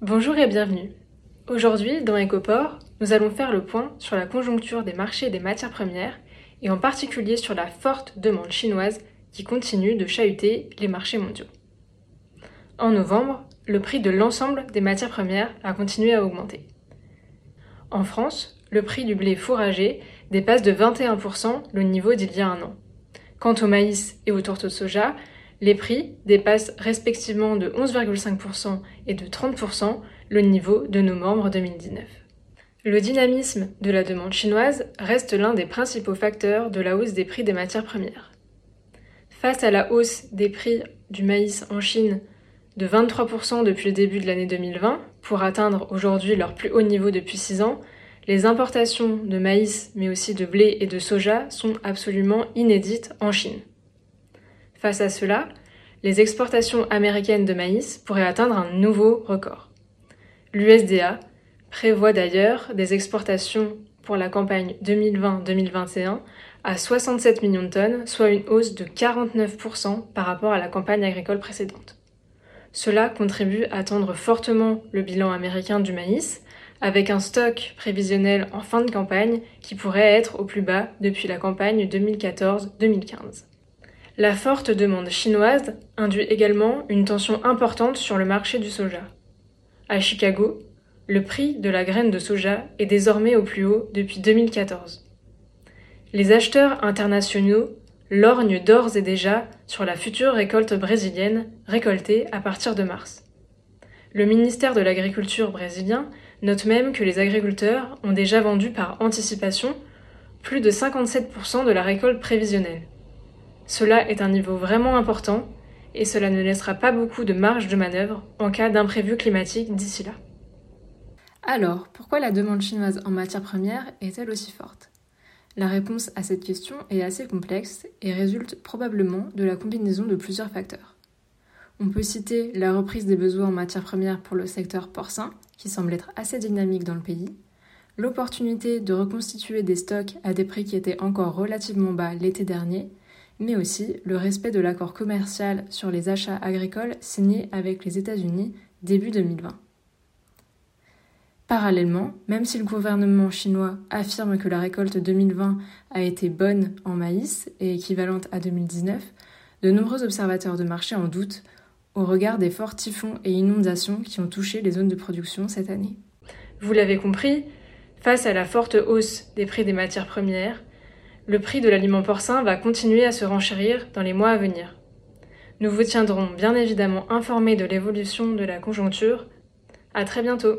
Bonjour et bienvenue. Aujourd'hui, dans Ecoport, nous allons faire le point sur la conjoncture des marchés des matières premières et en particulier sur la forte demande chinoise qui continue de chahuter les marchés mondiaux. En novembre, le prix de l'ensemble des matières premières a continué à augmenter. En France, le prix du blé fourragé dépasse de 21% le niveau d'il y a un an. Quant au maïs et aux tourteaux de soja, les prix dépassent respectivement de 11,5% et de 30% le niveau de nos membres 2019. Le dynamisme de la demande chinoise reste l'un des principaux facteurs de la hausse des prix des matières premières. Face à la hausse des prix du maïs en Chine de 23% depuis le début de l'année 2020, pour atteindre aujourd'hui leur plus haut niveau depuis 6 ans, les importations de maïs, mais aussi de blé et de soja, sont absolument inédites en Chine. Face à cela, les exportations américaines de maïs pourraient atteindre un nouveau record. L'USDA prévoit d'ailleurs des exportations pour la campagne 2020-2021 à 67 millions de tonnes, soit une hausse de 49% par rapport à la campagne agricole précédente. Cela contribue à tendre fortement le bilan américain du maïs, avec un stock prévisionnel en fin de campagne qui pourrait être au plus bas depuis la campagne 2014-2015. La forte demande chinoise induit également une tension importante sur le marché du soja. À Chicago, le prix de la graine de soja est désormais au plus haut depuis 2014. Les acheteurs internationaux lorgnent d'ores et déjà sur la future récolte brésilienne récoltée à partir de mars. Le ministère de l'Agriculture brésilien note même que les agriculteurs ont déjà vendu par anticipation plus de 57% de la récolte prévisionnelle. Cela est un niveau vraiment important et cela ne laissera pas beaucoup de marge de manœuvre en cas d'imprévu climatique d'ici là. Alors, pourquoi la demande chinoise en matières premières est-elle aussi forte? La réponse à cette question est assez complexe et résulte probablement de la combinaison de plusieurs facteurs. On peut citer la reprise des besoins en matières premières pour le secteur porcin, qui semble être assez dynamique dans le pays, l'opportunité de reconstituer des stocks à des prix qui étaient encore relativement bas l'été dernier, mais aussi le respect de l'accord commercial sur les achats agricoles signé avec les États-Unis début 2020. Parallèlement, même si le gouvernement chinois affirme que la récolte 2020 a été bonne en maïs et équivalente à 2019, de nombreux observateurs de marché en doutent au regard des forts typhons et inondations qui ont touché les zones de production cette année. Vous l'avez compris, face à la forte hausse des prix des matières premières, le prix de l'aliment porcin va continuer à se renchérir dans les mois à venir. Nous vous tiendrons bien évidemment informés de l'évolution de la conjoncture. À très bientôt!